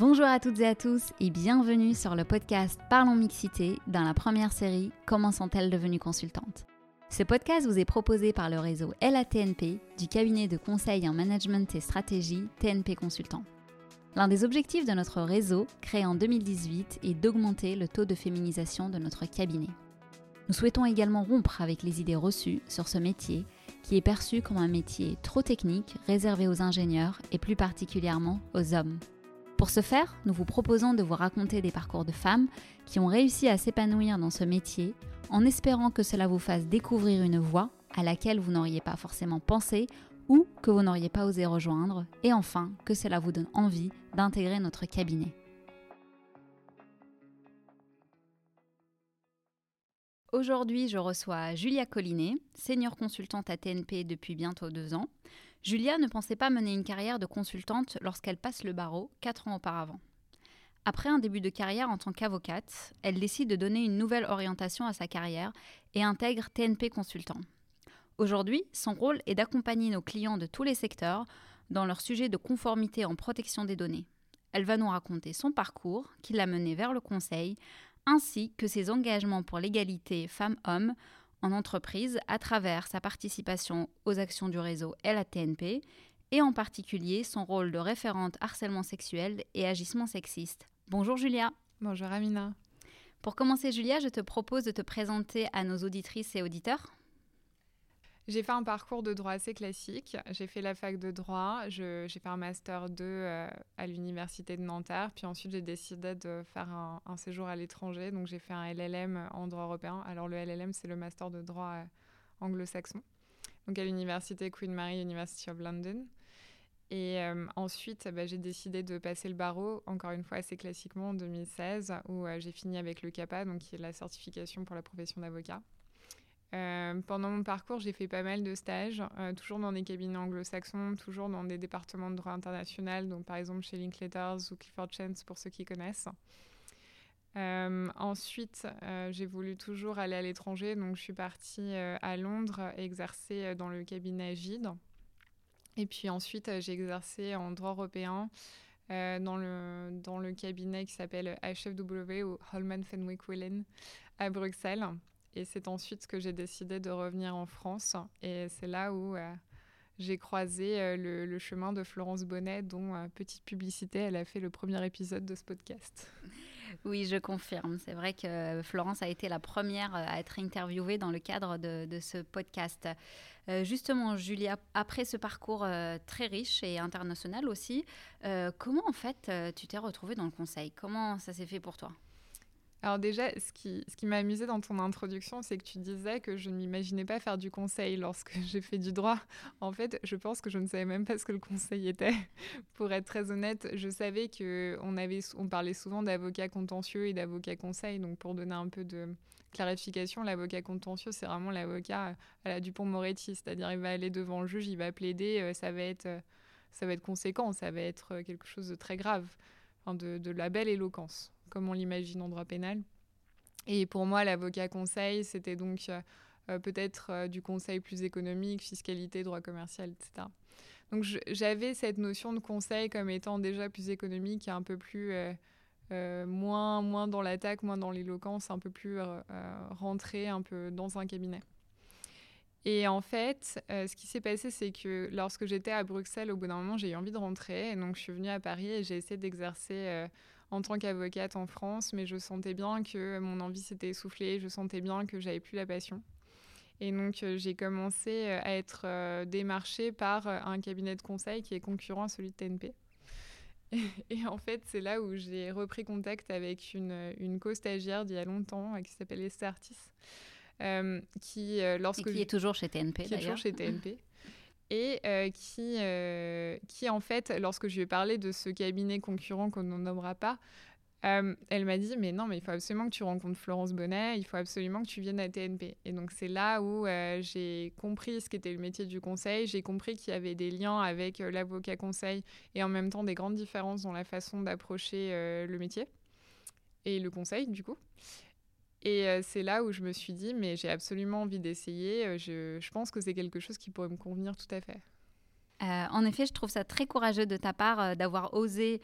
Bonjour à toutes et à tous et bienvenue sur le podcast Parlons Mixité dans la première série Comment sont-elles devenues consultantes? Ce podcast vous est proposé par le réseau LATNP du cabinet de conseil en management et stratégie TNP Consultant. L'un des objectifs de notre réseau, créé en 2018, est d'augmenter le taux de féminisation de notre cabinet. Nous souhaitons également rompre avec les idées reçues sur ce métier qui est perçu comme un métier trop technique, réservé aux ingénieurs et plus particulièrement aux hommes. Pour ce faire, nous vous proposons de vous raconter des parcours de femmes qui ont réussi à s'épanouir dans ce métier en espérant que cela vous fasse découvrir une voie à laquelle vous n'auriez pas forcément pensé ou que vous n'auriez pas osé rejoindre et enfin que cela vous donne envie d'intégrer notre cabinet. Aujourd'hui, je reçois Julia Collinet, senior consultante à TNP depuis bientôt deux ans. Julia ne pensait pas mener une carrière de consultante lorsqu'elle passe le barreau, quatre ans auparavant. Après un début de carrière en tant qu'avocate, elle décide de donner une nouvelle orientation à sa carrière et intègre TNP Consultant. Aujourd'hui, son rôle est d'accompagner nos clients de tous les secteurs dans leur sujet de conformité en protection des données. Elle va nous raconter son parcours qui l'a mené vers le conseil, ainsi que ses engagements pour l'égalité femmes-hommes en entreprise à travers sa participation aux actions du réseau LATNP et en particulier son rôle de référente harcèlement sexuel et agissement sexiste. Bonjour Julia. Bonjour Amina. Pour commencer Julia, je te propose de te présenter à nos auditrices et auditeurs. J'ai fait un parcours de droit assez classique. J'ai fait la fac de droit, j'ai fait un master 2 euh, à l'université de Nanterre, puis ensuite j'ai décidé de faire un, séjour à l'étranger. Donc j'ai fait un LLM en droit européen. Alors le LLM, c'est le master de droit euh, anglo-saxon. Donc à l'université Queen Mary University of London. Et euh, ensuite, bah, j'ai décidé de passer le barreau, encore une fois assez classiquement, en 2016, où j'ai fini avec le CAPA, donc qui est la certification pour la profession d'avocat. Euh, pendant mon parcours, j'ai fait pas mal de stages, euh, toujours dans des cabinets anglo-saxons, toujours dans des départements de droit international, donc par exemple chez Linklaters ou Clifford Chance pour ceux qui connaissent. Euh, ensuite, j'ai voulu toujours aller à l'étranger, donc je suis partie à Londres exercer dans le cabinet Gide. Et puis ensuite, j'ai exercé en droit européen dans, le, dans le cabinet qui s'appelle HFW ou Holman Fenwick Whelan à Bruxelles. Et c'est ensuite que j'ai décidé de revenir en France. Et c'est là où euh, j'ai croisé euh, le, chemin de Florence Bonnet, dont, euh, petite publicité, elle a fait le premier épisode de ce podcast. Oui, je confirme. C'est vrai que Florence a été la première à être interviewée dans le cadre de, ce podcast. justement, Julia, après ce parcours très riche et international aussi, comment en fait tu t'es retrouvée dans le conseil? Comment ça s'est fait pour toi? Alors déjà, ce qui, m'a amusé dans ton introduction, c'est que tu disais que je ne m'imaginais pas faire du conseil lorsque j'ai fait du droit. En fait, je pense que je ne savais même pas ce que le conseil était. Pour être très honnête, je savais avait, on parlait souvent d'avocat contentieux et d'avocat conseil. Donc pour donner un peu de clarification, l'avocat contentieux, c'est vraiment l'avocat à la Dupont-Moretti. C'est-à-dire, il va aller devant le juge, il va plaider, euh, ça va être, euh, ça va être conséquent, ça va être euh, quelque chose de très grave, de la belle éloquence comme on l'imagine en droit pénal. Et pour moi, l'avocat conseil, c'était donc euh, euh, peut-être euh, du conseil plus économique, fiscalité, droit commercial, etc. Donc j'avais cette notion de conseil comme étant déjà plus économique et un peu plus moins, moins dans l'attaque, moins dans l'éloquence, un peu plus rentré un peu dans un cabinet. Et en fait, ce qui s'est passé, c'est que lorsque j'étais à Bruxelles, au bout d'un moment, j'ai eu envie de rentrer. Et donc, je suis venue à Paris et j'ai essayé d'exercer en tant qu'avocate en France, mais je sentais bien que mon envie s'était essoufflée, je sentais bien que j'avais plus la passion. Et donc euh, j'ai commencé euh, à être euh, démarchée par un cabinet de conseil qui est concurrent à celui de TNP. Et, en fait, c'est là où j'ai repris contact avec une, une co-stagiaire d'il y a longtemps qui s'appelle Esther Artis. qui, lorsque Et qui est toujours chez TNP, Qui est toujours chez TNP. et euh, qui, euh, qui, en fait, lorsque je lui ai parlé de ce cabinet concurrent qu'on ne nommera pas, euh, elle m'a dit mais non mais il faut absolument que tu rencontres Florence Bonnet, il faut absolument que tu viennes à TNP. Et donc c'est là où j'ai compris ce qu'était le métier du conseil, j'ai compris qu'il y avait des liens avec l'avocat conseil et en même temps des grandes différences dans la façon d'approcher le métier et le conseil du coup. Et c'est là où je me suis dit, mais j'ai absolument envie d'essayer. Je, je, pense que c'est quelque chose qui pourrait me convenir tout à fait. en effet, je trouve ça très courageux de ta part d'avoir osé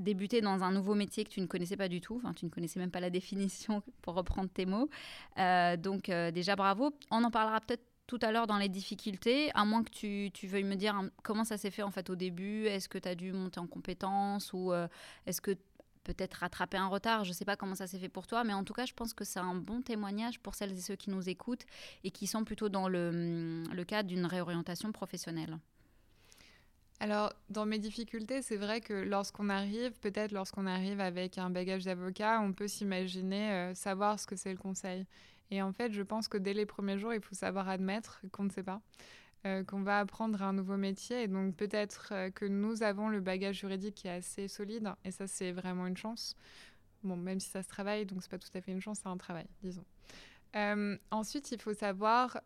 débuter dans un nouveau métier que tu ne connaissais pas du tout, enfin tu ne connaissais même pas la définition pour reprendre tes mots. donc déjà bravo. On en parlera peut-être tout à l'heure dans les difficultés, à moins que tu, tu veuilles me dire hein, comment ça s'est fait en fait au début, est-ce que tu as dû monter en compétences ou est-ce que peut-être rattraper un retard. Je ne sais pas comment ça s'est fait pour toi, mais en tout cas, je pense que c'est un bon témoignage pour celles et ceux qui nous écoutent et qui sont plutôt dans le, le cadre d'une réorientation professionnelle. Alors, dans mes difficultés, c'est vrai que lorsqu'on arrive, peut-être lorsqu'on arrive avec un bagage d'avocat, on peut s'imaginer euh, savoir ce que c'est le conseil. Et en fait, je pense que dès les premiers jours, il faut savoir admettre qu'on ne sait pas. Euh, qu'on va apprendre un nouveau métier. Et donc peut-être euh, que nous avons le bagage juridique qui est assez solide, et ça c'est vraiment une chance. Bon, même si ça se travaille, donc c'est pas tout à fait une chance, c'est un travail, disons. Euh, ensuite, il faut savoir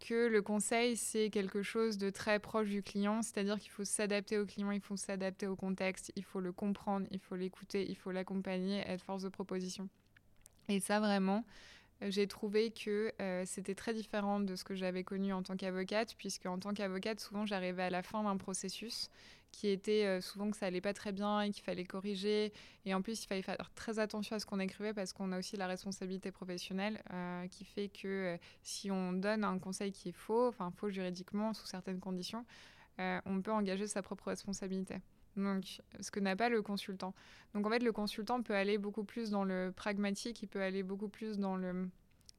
que le conseil, c'est quelque chose de très proche du client, c'est-à-dire qu'il faut s'adapter au client, il faut s'adapter au contexte, il faut le comprendre, il faut l'écouter, il faut l'accompagner, être force de proposition. Et ça, vraiment, j'ai trouvé que euh, c'était très différent de ce que j'avais connu en tant qu'avocate, puisque en tant qu'avocate, souvent j'arrivais à la fin d'un processus qui était euh, souvent que ça allait pas très bien et qu'il fallait corriger. Et en plus, il fallait faire très attention à ce qu'on écrivait parce qu'on a aussi la responsabilité professionnelle qui fait que si on donne un conseil qui est faux, enfin faux juridiquement sous certaines conditions, on peut engager sa propre responsabilité. Donc, ce que n'a pas le consultant. Donc, en fait, le consultant peut aller beaucoup plus dans le pragmatique, il peut aller beaucoup plus dans le,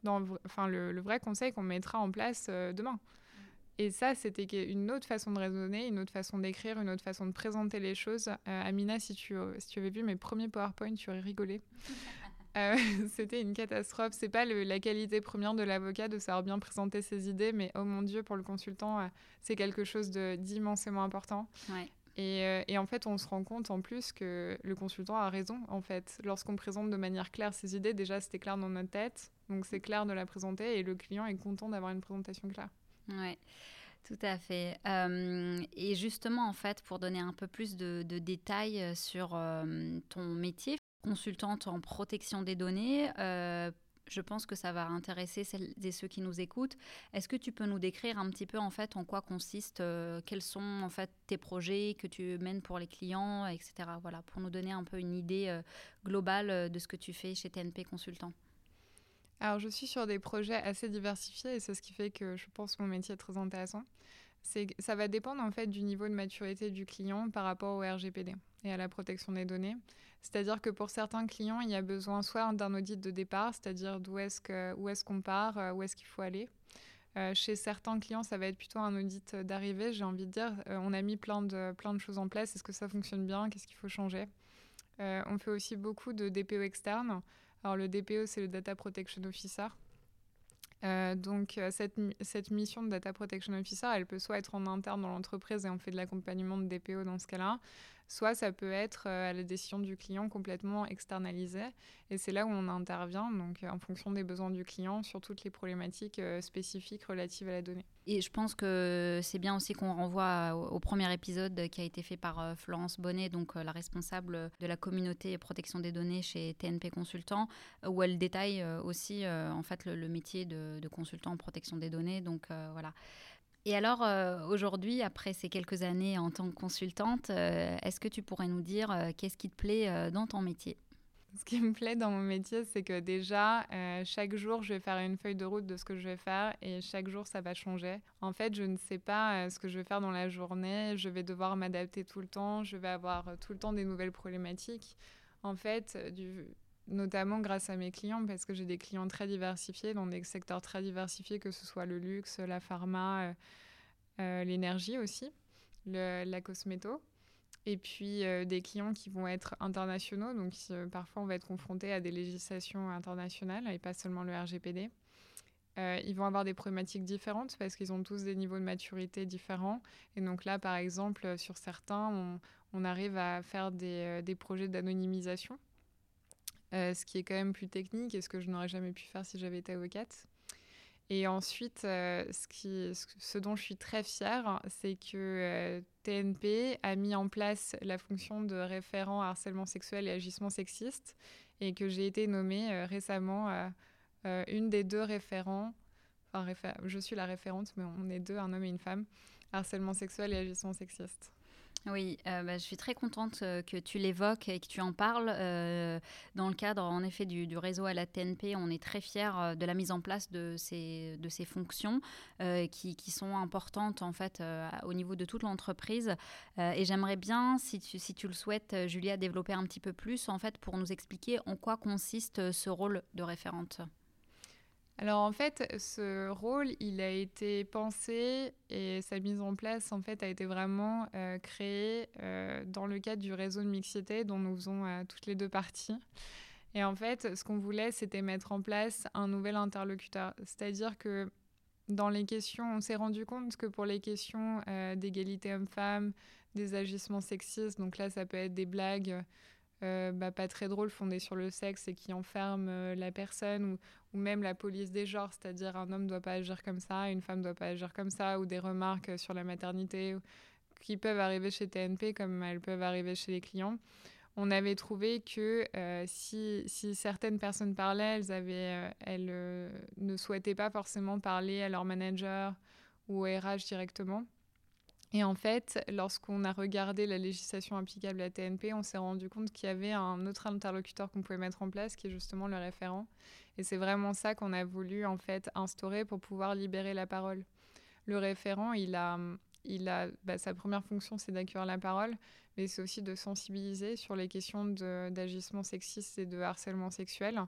dans enfin, le, vrai conseil qu'on mettra en place euh, demain. Et ça, c'était une autre façon de raisonner, une autre façon d'écrire, une autre façon de présenter les choses. Euh, Amina, si tu, si tu avais vu mes premiers PowerPoint, tu aurais rigolé. Euh, c'était une catastrophe. C'est pas la qualité première de l'avocat de savoir bien présenter ses idées, mais oh mon Dieu, pour le consultant, c'est quelque chose d'immensément important. Ouais. Euh, et, en fait, on se rend compte en plus que le consultant a raison. En fait, lorsqu'on présente de manière claire ses idées, déjà c'était clair dans notre tête, donc c'est clair de la présenter et le client est content d'avoir une présentation claire. Ouais. Tout à fait. Euh, et justement, en fait, pour donner un peu plus de, détails sur euh, ton métier, consultante en protection des données, je pense que ça va intéresser celles et ceux qui nous écoutent. Est-ce que tu peux nous décrire un petit peu en fait en quoi consiste, euh, quels sont en fait tes projets que tu mènes pour les clients, etc. Voilà, pour nous donner un peu une idée euh, globale euh, de ce que tu fais chez TNP Consultant. Alors, je suis sur des projets assez diversifiés et c'est ce qui fait que je pense que mon métier est très intéressant. C'est, ça va dépendre en fait du niveau de maturité du client par rapport au RGPD et à la protection des données. C'est-à-dire que pour certains clients, il y a besoin soit d'un audit de départ, c'est-à-dire d'où est-ce, qu'on part, euh, où est-ce qu'il faut aller. Euh, chez certains clients, ça va être plutôt un audit d'arrivée, j'ai envie de dire. Euh, on a mis plein de, plein de choses en place. Est-ce que ça fonctionne bien? Qu'est-ce qu'il faut changer? On fait aussi beaucoup de DPO externes. Alors le DPO, c'est le Data Protection Officer. donc cette, cette, mission de Data Protection Officer, elle peut soit être en interne dans l'entreprise et on fait de l'accompagnement de DPO dans ce cas-là, soit ça peut être euh, à la décision du client complètement externalisé. Et c'est là où on intervient, donc en fonction des besoins du client, sur toutes les problématiques euh, spécifiques relatives à la donnée. Et je pense que c'est bien aussi qu'on renvoie au, premier épisode qui a été fait par euh, Florence Bonnet, donc la responsable de la communauté protection des données chez TNP Consultant, où elle détaille aussi en fait le, métier de, consultant en protection des données. Donc voilà. Et alors, euh, aujourd'hui, après ces quelques années en tant que consultante, euh, est-ce que tu pourrais nous dire euh, qu'est-ce qui te plaît dans ton métier? Ce qui me plaît dans mon métier, c'est que déjà, chaque jour, je vais faire une feuille de route de ce que je vais faire et chaque jour, ça va changer. En fait, je ne sais pas ce que je vais faire dans la journée. Je vais devoir m'adapter tout le temps. Je vais avoir tout le temps des nouvelles problématiques. En fait, du, notamment grâce à mes clients, parce que j'ai des clients très diversifiés, dans des secteurs très diversifiés, que ce soit le luxe, la pharma, euh, euh, l'énergie aussi, la cosméto. Et puis euh, des clients qui vont être internationaux, donc parfois on va être confronté à des législations internationales et pas seulement le RGPD. ils vont avoir des problématiques différentes parce qu'ils ont tous des niveaux de maturité différents. Et donc là, par exemple, sur certains, on, arrive à faire des projets d'anonymisation euh, ce qui est quand même plus technique et ce que je n'aurais jamais pu faire si j'avais été avocate. Et ensuite, euh, ce, dont je suis très fière, c'est que euh, TNP a mis en place la fonction de référent harcèlement sexuel et agissement sexiste et que j'ai été nommée récemment une des deux référents, enfin, je suis la référente, mais on est deux, un homme et une femme, harcèlement sexuel et agissement sexiste. Oui, euh, bah, je suis très contente euh, que tu l'évoques et que tu en parles. Euh, dans le cadre, en effet, du, réseau à la TNP, on est très fiers de la mise en place de ces, de fonctions qui, qui, sont importantes, en fait, au niveau de toute l'entreprise. et j'aimerais bien, si tu, si tu le souhaites, Julia, développer un petit peu plus, en fait, pour nous expliquer en quoi consiste ce rôle de référente. Alors en fait, ce rôle, il a été pensé et sa mise en place en fait a été vraiment euh, créée euh, dans le cadre du réseau de mixité dont nous faisons euh, toutes les deux parties. Et en fait, ce qu'on voulait, c'était mettre en place un nouvel interlocuteur. C'est-à-dire que dans les questions, on s'est rendu compte que pour les questions d'égalité homme-femme, des agissements sexistes, donc là, ça peut être des blagues euh, bah, pas très drôles fondées sur le sexe et qui enferment euh, la personne ou, même la police des genres, c'est-à-dire un homme doit pas agir comme ça, une femme doit pas agir comme ça, ou des remarques sur la maternité qui peuvent arriver chez TNP comme elles peuvent arriver chez les clients. On avait trouvé que euh, si, si, certaines personnes parlaient, elles, avaient, elles ne souhaitaient pas forcément parler à leur manager ou au RH directement. Et en fait, lorsqu'on a regardé la législation applicable à TNP, on s'est rendu compte qu'il y avait un autre interlocuteur qu'on pouvait mettre en place, qui est justement le référent. Et c'est vraiment ça qu'on a voulu en fait instaurer pour pouvoir libérer la parole. Le référent, il a, il a bah, sa première fonction, c'est d'accueillir la parole, mais c'est aussi de sensibiliser sur les questions d'agissement sexiste et de harcèlement sexuel,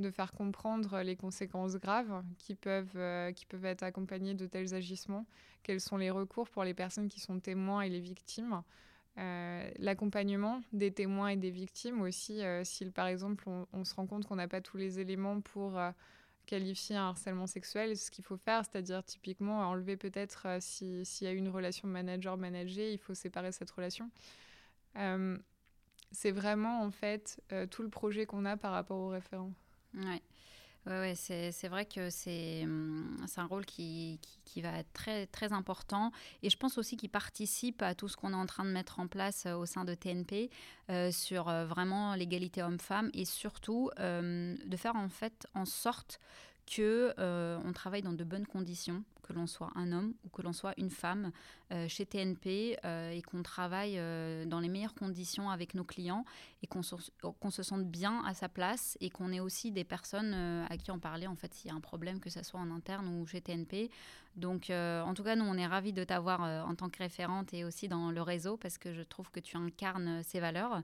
de faire comprendre les conséquences graves qui peuvent, euh, qui peuvent être accompagnées de tels agissements, quels sont les recours pour les personnes qui sont témoins et les victimes. Euh, l'accompagnement des témoins et des victimes aussi, euh, si par exemple on, se rend compte qu'on n'a pas tous les éléments pour qualifier un harcèlement sexuel, ce qu'il faut faire, c'est-à-dire typiquement enlever peut-être s'il y a une relation manager-manager, il faut séparer cette relation. Euh, c'est vraiment en fait euh, tout le projet qu'on a par rapport aux référents. Ouais. Ouais, ouais c'est vrai que c'est hum, un rôle qui, qui, qui, va être très, très important. Et je pense aussi qu'il participe à tout ce qu'on est en train de mettre en place euh, au sein de TNP sur vraiment l'égalité homme-femme et surtout de faire en fait en sorte que on travaille dans de bonnes conditions que l'on soit un homme ou que l'on soit une femme euh, chez TNP euh, et qu'on travaille euh, dans les meilleures conditions avec nos clients et qu'on se, sente bien à sa place et qu'on ait aussi des personnes à qui en parler en fait s'il y a un problème que ce soit en interne ou chez TNP. Donc en tout cas nous on est ravis de t'avoir en tant que référente et aussi dans le réseau parce que je trouve que tu incarnes ces valeurs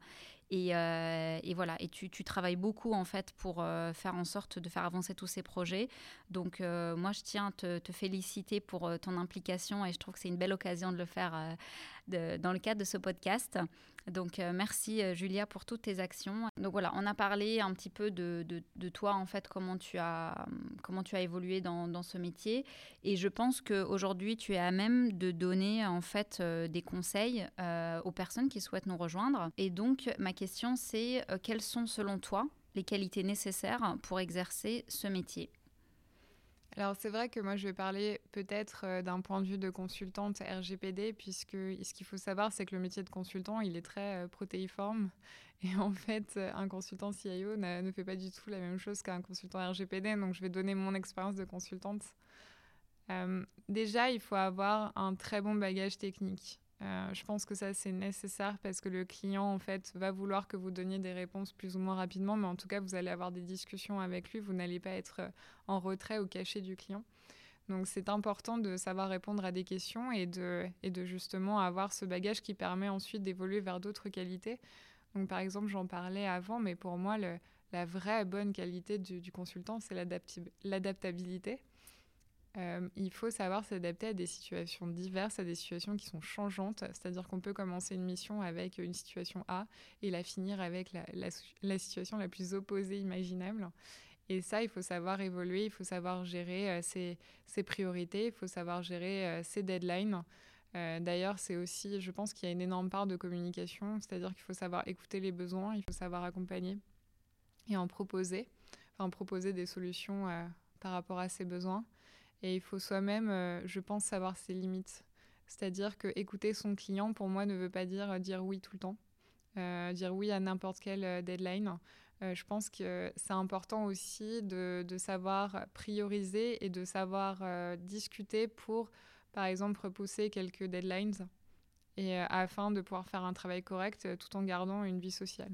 euh, et, voilà, et tu, travailles beaucoup en fait pour euh, faire en sorte de faire avancer tous ces projets. Donc euh, moi, je tiens à te, te, féliciter pour ton implication et je trouve que c'est une belle occasion de le faire dans le cadre de ce podcast. Donc euh, merci euh, Julia pour toutes tes actions. Donc voilà, on a parlé un petit peu de, toi en fait, comment tu as, comment tu as évolué dans, dans ce métier. Et je pense qu'aujourd'hui tu es à même de donner en fait euh, des conseils aux personnes qui souhaitent nous rejoindre. Et donc ma question c'est quelles sont selon toi les qualités nécessaires pour exercer ce métier? Alors c'est vrai que moi je vais parler peut-être euh, d'un point de vue de consultante RGPD puisque ce qu'il faut savoir c'est que le métier de consultant il est très euh, protéiforme et en fait un consultant CIO ne fait pas du tout la même chose qu'un consultant RGPD donc je vais donner mon expérience de consultante. Euh, déjà il faut avoir un très bon bagage technique. Euh, je pense que ça, c'est nécessaire parce que le client, en fait, va vouloir que vous donniez des réponses plus ou moins rapidement, mais en tout cas, vous allez avoir des discussions avec lui. Vous n'allez pas être euh, en retrait ou caché du client. Donc, c'est important de savoir répondre à des questions et de, justement avoir ce bagage qui permet ensuite d'évoluer vers d'autres qualités. Donc, par exemple, j'en parlais avant, mais pour moi, la vraie bonne qualité du consultant, c'est l'adaptabilité. Euh, il faut savoir s'adapter à des situations diverses, à des situations qui sont changeantes. C'est-à-dire qu'on peut commencer une mission avec une situation A et la finir avec la, situation la plus opposée imaginable. Et ça, il faut savoir évoluer, il faut savoir gérer euh, ses, ses, priorités, il faut savoir gérer euh, ses deadlines. D'ailleurs, c'est aussi, je pense qu'il y a une énorme part de communication, c'est-à-dire qu'il faut savoir écouter les besoins, il faut savoir accompagner et en proposer, enfin proposer des solutions par rapport à ces besoins. Et il faut soi-même, euh, je pense, savoir ses limites. C'est-à-dire que écouter son client, pour moi, ne veut pas dire dire oui tout le temps, euh, dire oui à n'importe quelle euh, deadline. je pense que c'est important aussi de, de, savoir prioriser et de savoir discuter pour, par exemple, repousser quelques deadlines et afin de pouvoir faire un travail correct tout en gardant une vie sociale.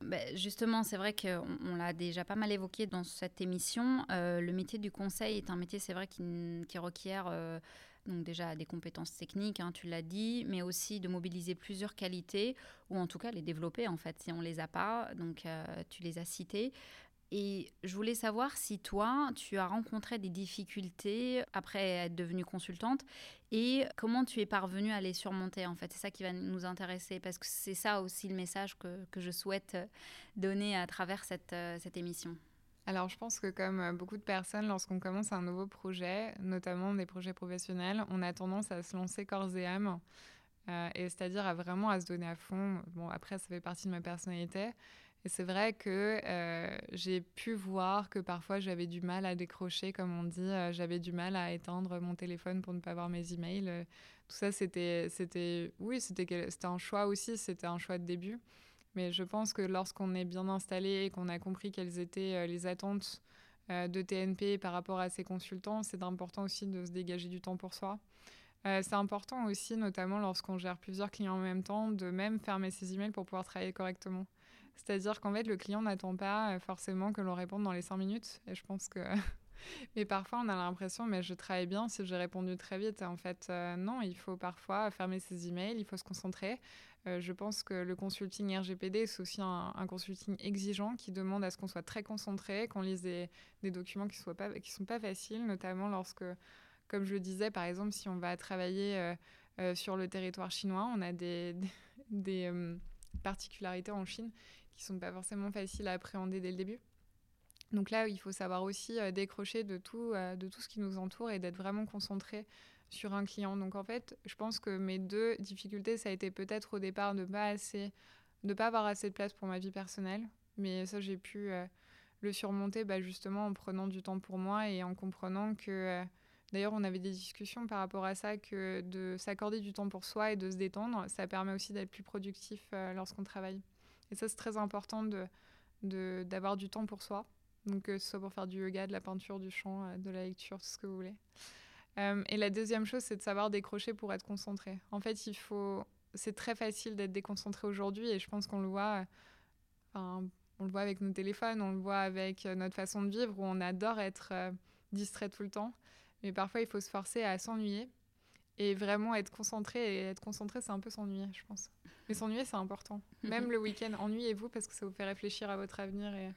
Bah, justement, c'est vrai qu'on on, l'a déjà pas mal évoqué dans cette émission. Euh, le métier du conseil est un métier, c'est vrai, qui, qui requiert euh, donc déjà des compétences techniques, hein, tu l'as dit, mais aussi de mobiliser plusieurs qualités, ou en tout cas les développer en fait, si on les a pas. Donc euh, tu les as citées. Et je voulais savoir si toi, tu as rencontré des difficultés après être devenue consultante et comment tu es parvenue à les surmonter en fait. C'est ça qui va nous intéresser parce que c'est ça aussi le message que, que, je souhaite donner à travers cette, euh, cette émission. Alors je pense que comme beaucoup de personnes, lorsqu'on commence un nouveau projet, notamment des projets professionnels, on a tendance à se lancer corps et âme. Euh, et c'est-à-dire à vraiment à se donner à fond. Bon, après, ça fait partie de ma personnalité. Et c'est vrai que euh, j'ai pu voir que parfois j'avais du mal à décrocher, comme on dit, euh, j'avais du mal à éteindre mon téléphone pour ne pas voir mes emails. Euh, tout ça, c'était, c'était, oui, c'était un choix aussi, c'était un choix de début. Mais je pense que lorsqu'on est bien installé et qu'on a compris quelles étaient les attentes de TNP par rapport à ses consultants, c'est important aussi de se dégager du temps pour soi. c'est important aussi, notamment lorsqu'on gère plusieurs clients en même temps, de même fermer ses emails pour pouvoir travailler correctement. C'est-à-dire qu'en fait, le client n'attend pas euh, forcément que l'on réponde dans les 5 minutes. Et je pense que. mais parfois, on a l'impression, mais je travaille bien si j'ai répondu très vite. En fait, euh, non, il faut parfois fermer ses emails, il faut se concentrer. Euh, je pense que le consulting RGPD, c'est aussi un, consulting exigeant qui demande à ce qu'on soit très concentré, qu'on lise des, documents qui ne sont pas faciles, notamment lorsque, comme je le disais, par exemple, si on va travailler sur le territoire chinois, on a des, des particularités en Chine qui sont pas forcément faciles à appréhender dès le début. Donc là, il faut savoir aussi euh, décrocher de tout, euh, de tout ce qui nous entoure et d'être vraiment concentré sur un client. Donc en fait, je pense que mes deux difficultés, ça a été peut-être au départ de pas assez, de pas avoir assez de place pour ma vie personnelle, mais ça j'ai pu euh, le surmonter bah, justement en prenant du temps pour moi et en comprenant que D'ailleurs, on avait des discussions par rapport à ça, que de s'accorder du temps pour soi et de se détendre, ça permet aussi d'être plus productif lorsqu'on travaille. Et ça, c'est très important d'avoir de, d'avoir du temps pour soi. Donc, que ce soit pour faire du yoga, de la peinture, du chant, euh, de la lecture, tout ce que vous voulez. Euh, et la deuxième chose, c'est de savoir décrocher pour être concentré. En fait, il faut. C'est très facile d'être déconcentré aujourd'hui et je pense qu'on le voit. On le voit avec nos téléphones, on le voit avec euh, notre façon de vivre où on adore être distrait tout le temps. Mais parfois, il faut se forcer à s'ennuyer et vraiment être concentré. Et être concentré, c'est un peu s'ennuyer, je pense. Mais s'ennuyer, c'est important. Même le week-end, ennuyez-vous parce que ça vous fait réfléchir à votre avenir et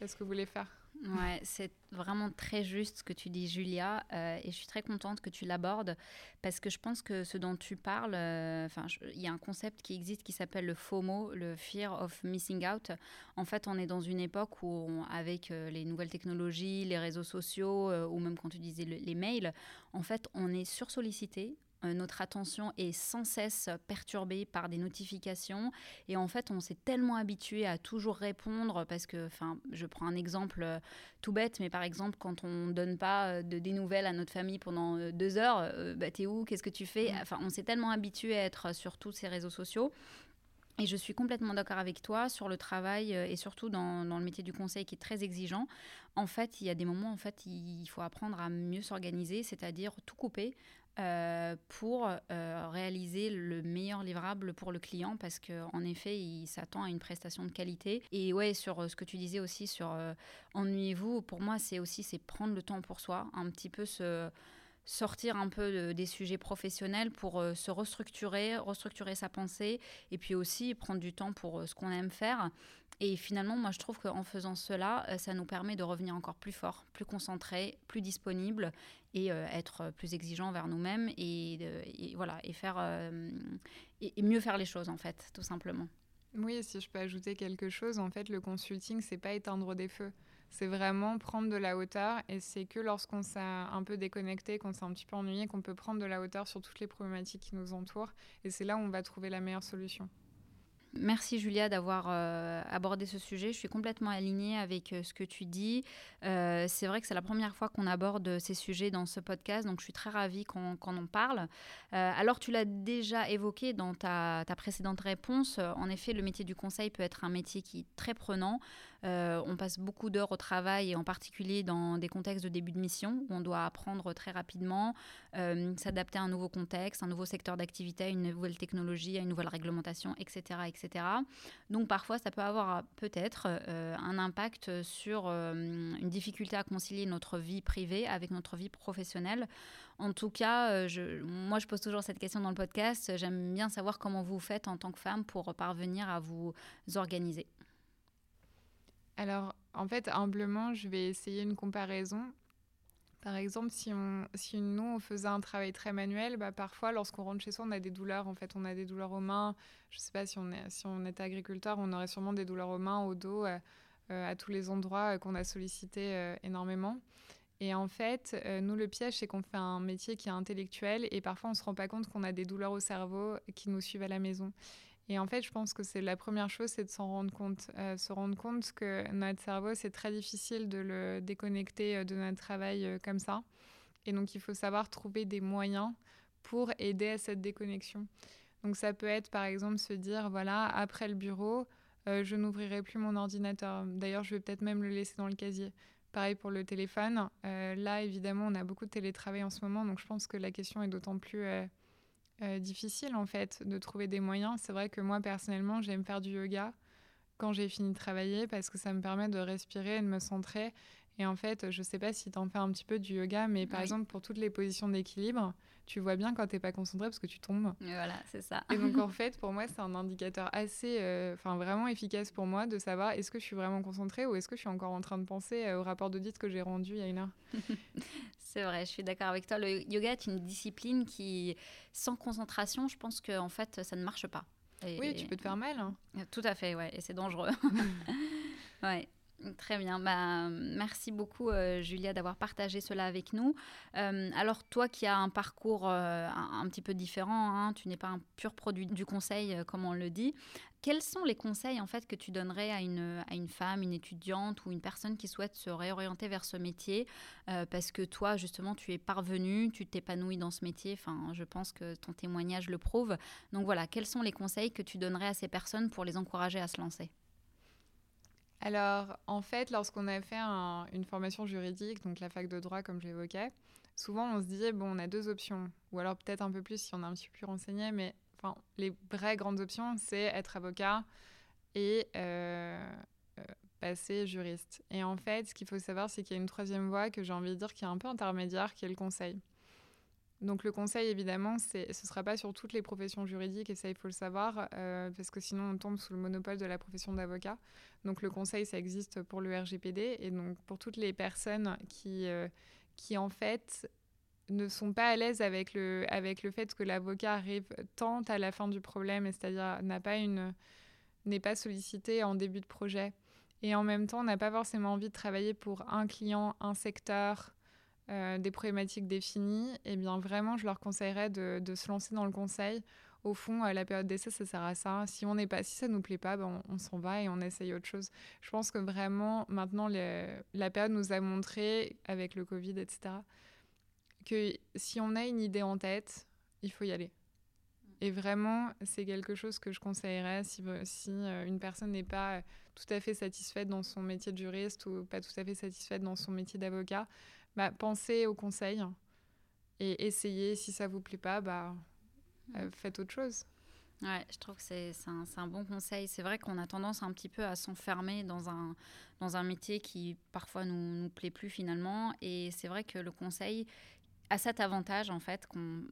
à ce que vous voulez faire. Ouais, c'est vraiment très juste ce que tu dis, Julia, euh, et je suis très contente que tu l'abordes parce que je pense que ce dont tu parles, euh, enfin, il y a un concept qui existe qui s'appelle le FOMO, le Fear of Missing Out. En fait, on est dans une époque où, avec euh, les nouvelles technologies, les réseaux sociaux, ou même quand tu disais les mails, en fait, on est sursollicité, notre attention est sans cesse perturbée par des notifications et en fait on s'est tellement habitué à toujours répondre parce que enfin je prends un exemple euh, tout bête mais par exemple quand on donne pas euh, de, des nouvelles à notre famille pendant deux heures bah t'es où? Qu'est-ce que tu fais? Mmh. enfin on s'est tellement habitué à être sur tous ces réseaux sociaux et je suis complètement d'accord avec toi sur le travail et surtout dans, dans, le métier du conseil qui est très exigeant. En fait, il y a des moments, en fait, il faut apprendre à mieux s'organiser, c'est-à-dire tout couper, euh, pour euh, réaliser le meilleur livrable pour le client parce qu'en effet, il s'attend à une prestation de qualité. Et ouais, sur euh, ce que tu disais aussi sur ennuyez-vous, pour moi, c'est aussi c'est prendre le temps pour soi, un petit peu se sortir un peu des sujets professionnels pour se restructurer, restructurer sa pensée et puis aussi prendre du temps pour ce qu'on aime faire. Et finalement, moi, je trouve qu'en faisant cela, ça nous permet de revenir encore plus fort, plus concentré, plus disponible et euh, être plus exigeant vers nous-mêmes et, voilà et faire euh, et, mieux faire les choses en fait tout simplement. Oui, si je peux ajouter quelque chose, en fait, le consulting, c'est pas éteindre des feux. C'est vraiment prendre de la hauteur et c'est que lorsqu'on s'est un peu déconnecté, qu'on s'est un petit peu ennuyé, qu'on peut prendre de la hauteur sur toutes les problématiques qui nous entourent. Et c'est là où on va trouver la meilleure solution. Merci Julia d'avoir euh, abordé ce sujet. Je suis complètement alignée avec euh, ce que tu dis. Euh, c'est vrai que c'est la première fois qu'on aborde ces sujets dans ce podcast, donc je suis très ravie qu'on en parle. alors tu l'as déjà évoqué dans ta, ta, précédente réponse. En effet, le métier du conseil peut être un métier qui est très prenant. On passe beaucoup d'heures au travail et en particulier dans des contextes de début de mission où on doit apprendre très rapidement, s'adapter à un nouveau contexte, un nouveau secteur d'activité, une nouvelle technologie, à une nouvelle réglementation, etc., etc. Donc parfois, ça peut avoir peut-être un impact sur une difficulté à concilier notre vie privée avec notre vie professionnelle. En tout cas, euh, moi, je pose toujours cette question dans le podcast. J'aime bien savoir comment vous faites en tant que femme pour parvenir à vous organiser. Alors, en fait, humblement, je vais essayer une comparaison. Par exemple, si, nous, on faisait un travail très manuel, bah, parfois, lorsqu'on rentre chez soi, on a des douleurs. En fait, on a des douleurs aux mains. Je ne sais pas si on, est, était agriculteur, on aurait sûrement des douleurs aux mains, au dos, euh, euh, à tous les endroits qu'on a sollicités énormément. Et en fait, euh, nous, le piège, c'est qu'on fait un métier qui est intellectuel et parfois on ne se rend pas compte qu'on a des douleurs au cerveau qui nous suivent à la maison. Et en fait, je pense que c'est la première chose, c'est de s'en rendre compte. Euh, se rendre compte que notre cerveau, c'est très difficile de le déconnecter euh, de notre travail comme ça. Et donc, il faut savoir trouver des moyens pour aider à cette déconnexion. Donc, ça peut être, par exemple, se dire, voilà, après le bureau, je n'ouvrirai plus mon ordinateur. D'ailleurs, je vais peut-être même le laisser dans le casier. Pareil pour le téléphone. Euh, là, évidemment, on a beaucoup de télétravail en ce moment, donc je pense que la question est d'autant plus euh, difficile, en fait, de trouver des moyens. C'est vrai que moi, personnellement, j'aime faire du yoga quand j'ai fini de travailler parce que ça me permet de respirer, de me centrer. Et en fait, je sais pas si tu en fais un petit peu du yoga, mais par exemple, pour toutes les positions d'équilibre, tu vois bien quand tu n'es pas concentré parce que tu tombes. voilà, c'est ça. Et donc en fait, pour moi, c'est un indicateur assez, euh, enfin vraiment efficace pour moi de savoir est-ce que je suis vraiment concentrée ou est-ce que je suis encore en train de penser euh, au rapport d'audit que j'ai rendu il y a une heure? c'est vrai, je suis d'accord avec toi. Le yoga est une discipline qui, sans concentration, je pense qu'en en fait, ça ne marche pas. oui, tu peux te faire mal. Hein. Tout à fait, ouais, et c'est dangereux. ouais. Très bien. Bah, merci beaucoup, euh, Julia, d'avoir partagé cela avec nous. Euh, alors, toi qui as un parcours euh, un, petit peu différent, hein, tu n'es pas un pur produit du conseil, comme on le dit. Quels sont les conseils en fait que tu donnerais à une, à une femme, une étudiante ou une personne qui souhaite se réorienter vers ce métier? Parce que toi, justement, tu es parvenue, tu t'épanouis dans ce métier. Enfin, je pense que ton témoignage le prouve. Donc voilà, quels sont les conseils que tu donnerais à ces personnes pour les encourager à se lancer? Alors, en fait, lorsqu'on a fait une formation juridique, donc la fac de droit, comme j'évoquais, souvent on se disait, bon, on a deux options, ou alors peut-être un peu plus si on est un petit peu plus renseigné, mais enfin, les vraies grandes options, c'est être avocat et euh, euh, passer juriste. Et en fait, ce qu'il faut savoir, c'est qu'il y a une troisième voie que j'ai envie de dire qui est un peu intermédiaire, qui est le conseil. Donc le conseil, évidemment, ce ne sera pas sur toutes les professions juridiques, et ça, il faut le savoir, euh, parce que sinon, on tombe sous le monopole de la profession d'avocat. Donc le conseil, ça existe pour le RGPD, et donc pour toutes les personnes qui, euh, qui en fait, ne sont pas à l'aise avec le, avec le fait que l'avocat arrive tant à la fin du problème, c'est-à-dire n'a pas n'est pas sollicité en début de projet, et en même temps n'a pas forcément envie de travailler pour un client, un secteur, euh, des problématiques définies, et eh bien vraiment, je leur conseillerais de, se lancer dans le conseil. Au fond, euh, la période d'essai, ça sert à ça. Si on n'est pas, si ça nous plaît pas, ben on, s'en va et on essaye autre chose. Je pense que vraiment, maintenant, la période nous a montré, avec le Covid, etc., que si on a une idée en tête, il faut y aller. Et vraiment, c'est quelque chose que je conseillerais si, euh, une personne n'est pas tout à fait satisfaite dans son métier de juriste ou pas tout à fait satisfaite dans son métier d'avocat, bah, pensez aux conseils et essayez. Si ça vous plaît pas, bah, euh, faites autre chose. Ouais, je trouve que c'est un, un, bon conseil. C'est vrai qu'on a tendance un petit peu à s'enfermer dans un, dans un métier qui parfois nous, nous plaît plus finalement. Et c'est vrai que le conseil, à cet avantage en fait qu'on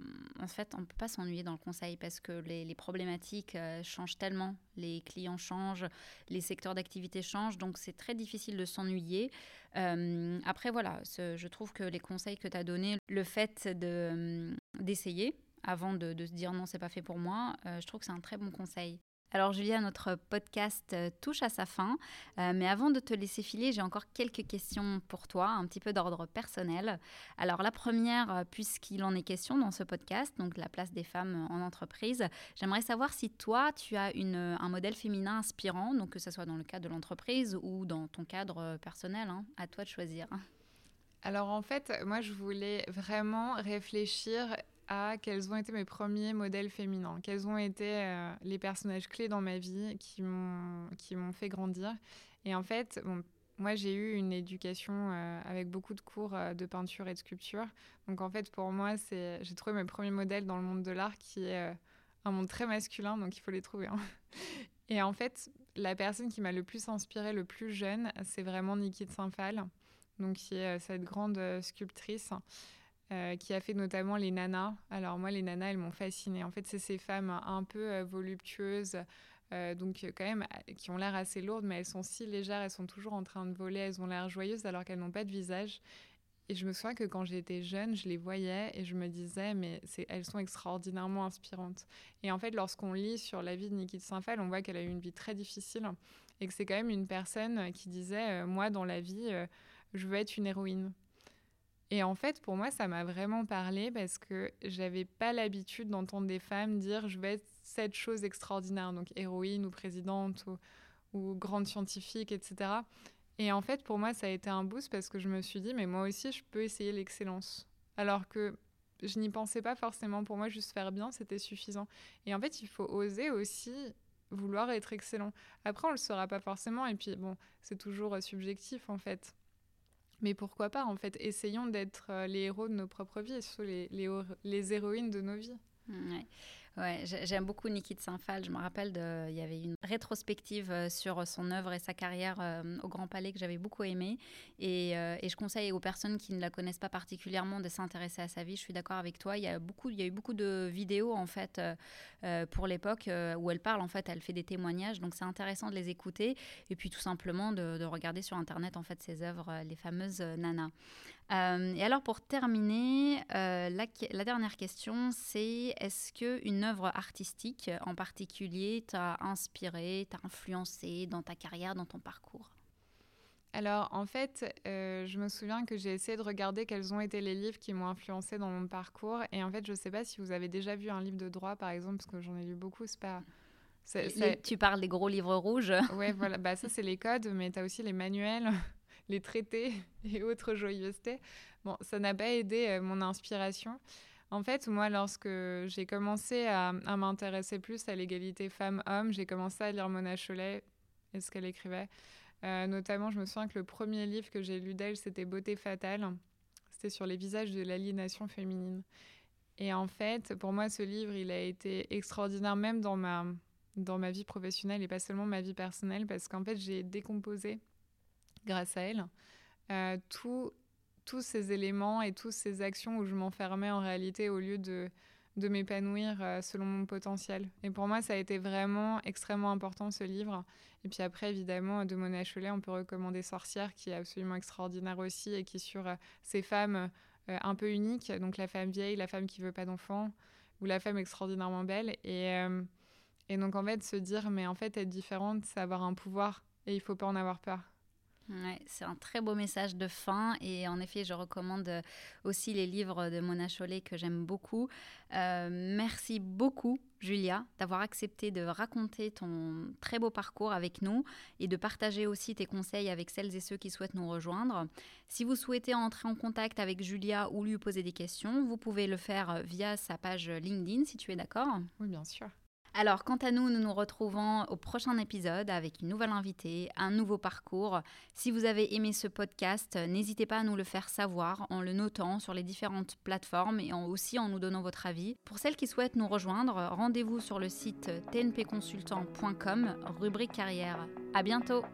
en fait on peut pas s'ennuyer dans le conseil parce que les, problématiques euh, changent tellement, les clients changent, les secteurs d'activité changent, donc c'est très difficile de s'ennuyer. Euh, après voilà, je trouve que les conseils que tu as donnés, le fait de d'essayer avant de, se dire non c'est pas fait pour moi, euh, je trouve que c'est un très bon conseil. Alors Julia, notre podcast euh, touche à sa fin, euh, mais avant de te laisser filer, j'ai encore quelques questions pour toi, un petit peu d'ordre personnel. Alors la première, euh, puisqu'il en est question dans ce podcast, donc la place des femmes en entreprise, j'aimerais savoir si toi, tu as une, un modèle féminin inspirant, donc que ce soit dans le cadre de l'entreprise ou dans ton cadre personnel, hein, à toi de choisir. Alors en fait, moi je voulais vraiment réfléchir à quels ont été mes premiers modèles féminins, quels ont été euh, les personnages clés dans ma vie qui m'ont fait grandir. Et en fait, moi, j'ai eu une éducation euh, avec beaucoup de cours euh, de peinture et de sculpture. Donc, en fait, pour moi, c'est, j'ai trouvé mes premiers modèles dans le monde de l'art qui est un monde très masculin, donc il faut les trouver. Hein. Et en fait, la personne qui m'a le plus inspirée, le plus jeune, c'est vraiment Niki de Saint-Phal, donc qui est cette grande sculptrice. Qui a fait notamment les nanas. Alors moi, les nanas, elles m'ont fascinée. En fait, c'est ces femmes un peu voluptueuses, euh, donc quand même qui ont l'air assez lourdes, mais elles sont si légères, elles sont toujours en train de voler, elles ont l'air joyeuses alors qu'elles n'ont pas de visage. Et je me souviens que quand j'étais jeune, je les voyais et je me disais, mais elles sont extraordinairement inspirantes. Et en fait, lorsqu'on lit sur la vie de Niki de Saint-Phal, on voit qu'elle a eu une vie très difficile et que c'est quand même une personne qui disait, euh, moi, dans la vie, euh, je veux être une héroïne. Et en fait, pour moi, ça m'a vraiment parlé parce que j'avais pas l'habitude d'entendre des femmes dire je vais être cette chose extraordinaire, donc héroïne ou présidente ou, grande scientifique, etc. Et en fait, pour moi, ça a été un boost parce que je me suis dit, mais moi aussi, je peux essayer l'excellence. Alors que je n'y pensais pas forcément. Pour moi, juste faire bien, c'était suffisant. Et en fait, il faut oser aussi vouloir être excellent. Après, on le saura pas forcément. Et puis, bon, c'est toujours euh, subjectif, en fait. Mais pourquoi pas, en fait, essayons d'être euh, les héros de nos propres vies surtout les, les, les héroïnes de nos vies. Ouais, j'aime beaucoup Niki de Saint-Phal. Je me rappelle, de, il y avait une rétrospective euh, sur son œuvre et sa carrière euh, au Grand Palais que j'avais beaucoup aimé. Et, euh, et, je conseille aux personnes qui ne la connaissent pas particulièrement de s'intéresser à sa vie. Je suis d'accord avec toi. Il y, a eu beaucoup de vidéos, en fait, pour l'époque où elle parle. En fait, elle fait des témoignages. Donc, c'est intéressant de les écouter. Et puis, tout simplement, de, de regarder sur Internet, en fait, ses œuvres, les fameuses nanas. Euh, et alors pour terminer, euh, la, dernière question, c'est est-ce qu'une œuvre artistique en particulier t'a inspiré, t'a influencé dans ta carrière, dans ton parcours? Alors en fait, euh, je me souviens que j'ai essayé de regarder quels ont été les livres qui m'ont influencé dans mon parcours. Et en fait, je ne sais pas si vous avez déjà vu un livre de droit, par exemple, parce que j'en ai lu beaucoup. C'est pas. Tu parles des gros livres rouges? Oui, voilà. Bah, ça, c'est les codes, mais tu as aussi les manuels les traités et autres joyeusetés. Bon, ça n'a pas aidé euh, mon inspiration. En fait, moi, lorsque j'ai commencé à, m'intéresser plus à l'égalité femmes-hommes, j'ai commencé à lire Mona Chollet et ce qu'elle écrivait. Euh, notamment, je me souviens que le premier livre que j'ai lu d'elle, c'était Beauté fatale. C'était sur les visages de l'aliénation féminine. Et en fait, pour moi, ce livre, il a été extraordinaire même dans ma, dans ma vie professionnelle et pas seulement ma vie personnelle, parce qu'en fait, j'ai décomposé grâce à elle. Euh, tous ces éléments et toutes ces actions où je m'enfermais en réalité au lieu de, m'épanouir euh, selon mon potentiel. Et pour moi, ça a été vraiment extrêmement important ce livre. Et puis après, évidemment, de Mona Chollet, on peut recommander Sorcière, qui est absolument extraordinaire aussi et qui sur euh, ces femmes un peu uniques, donc la femme vieille, la femme qui veut pas d'enfant, ou la femme extraordinairement belle. Et, donc en fait, se dire, mais en fait, être différente, c'est avoir un pouvoir et il faut pas en avoir peur c'est un très beau message de fin et en effet, je recommande aussi les livres de Mona Chollet que j'aime beaucoup. Euh, merci beaucoup, Julia, d'avoir accepté de raconter ton très beau parcours avec nous et de partager aussi tes conseils avec celles et ceux qui souhaitent nous rejoindre. Si vous souhaitez entrer en contact avec Julia ou lui poser des questions, vous pouvez le faire via sa page LinkedIn si tu es d'accord. Oui, bien sûr. Alors, quant à nous, nous nous retrouvons au prochain épisode avec une nouvelle invitée, un nouveau parcours. Si vous avez aimé ce podcast, n'hésitez pas à nous le faire savoir en le notant sur les différentes plateformes et aussi en nous donnant votre avis. Pour celles qui souhaitent nous rejoindre, rendez-vous sur le site tnpconsultant.com, rubrique carrière. À bientôt!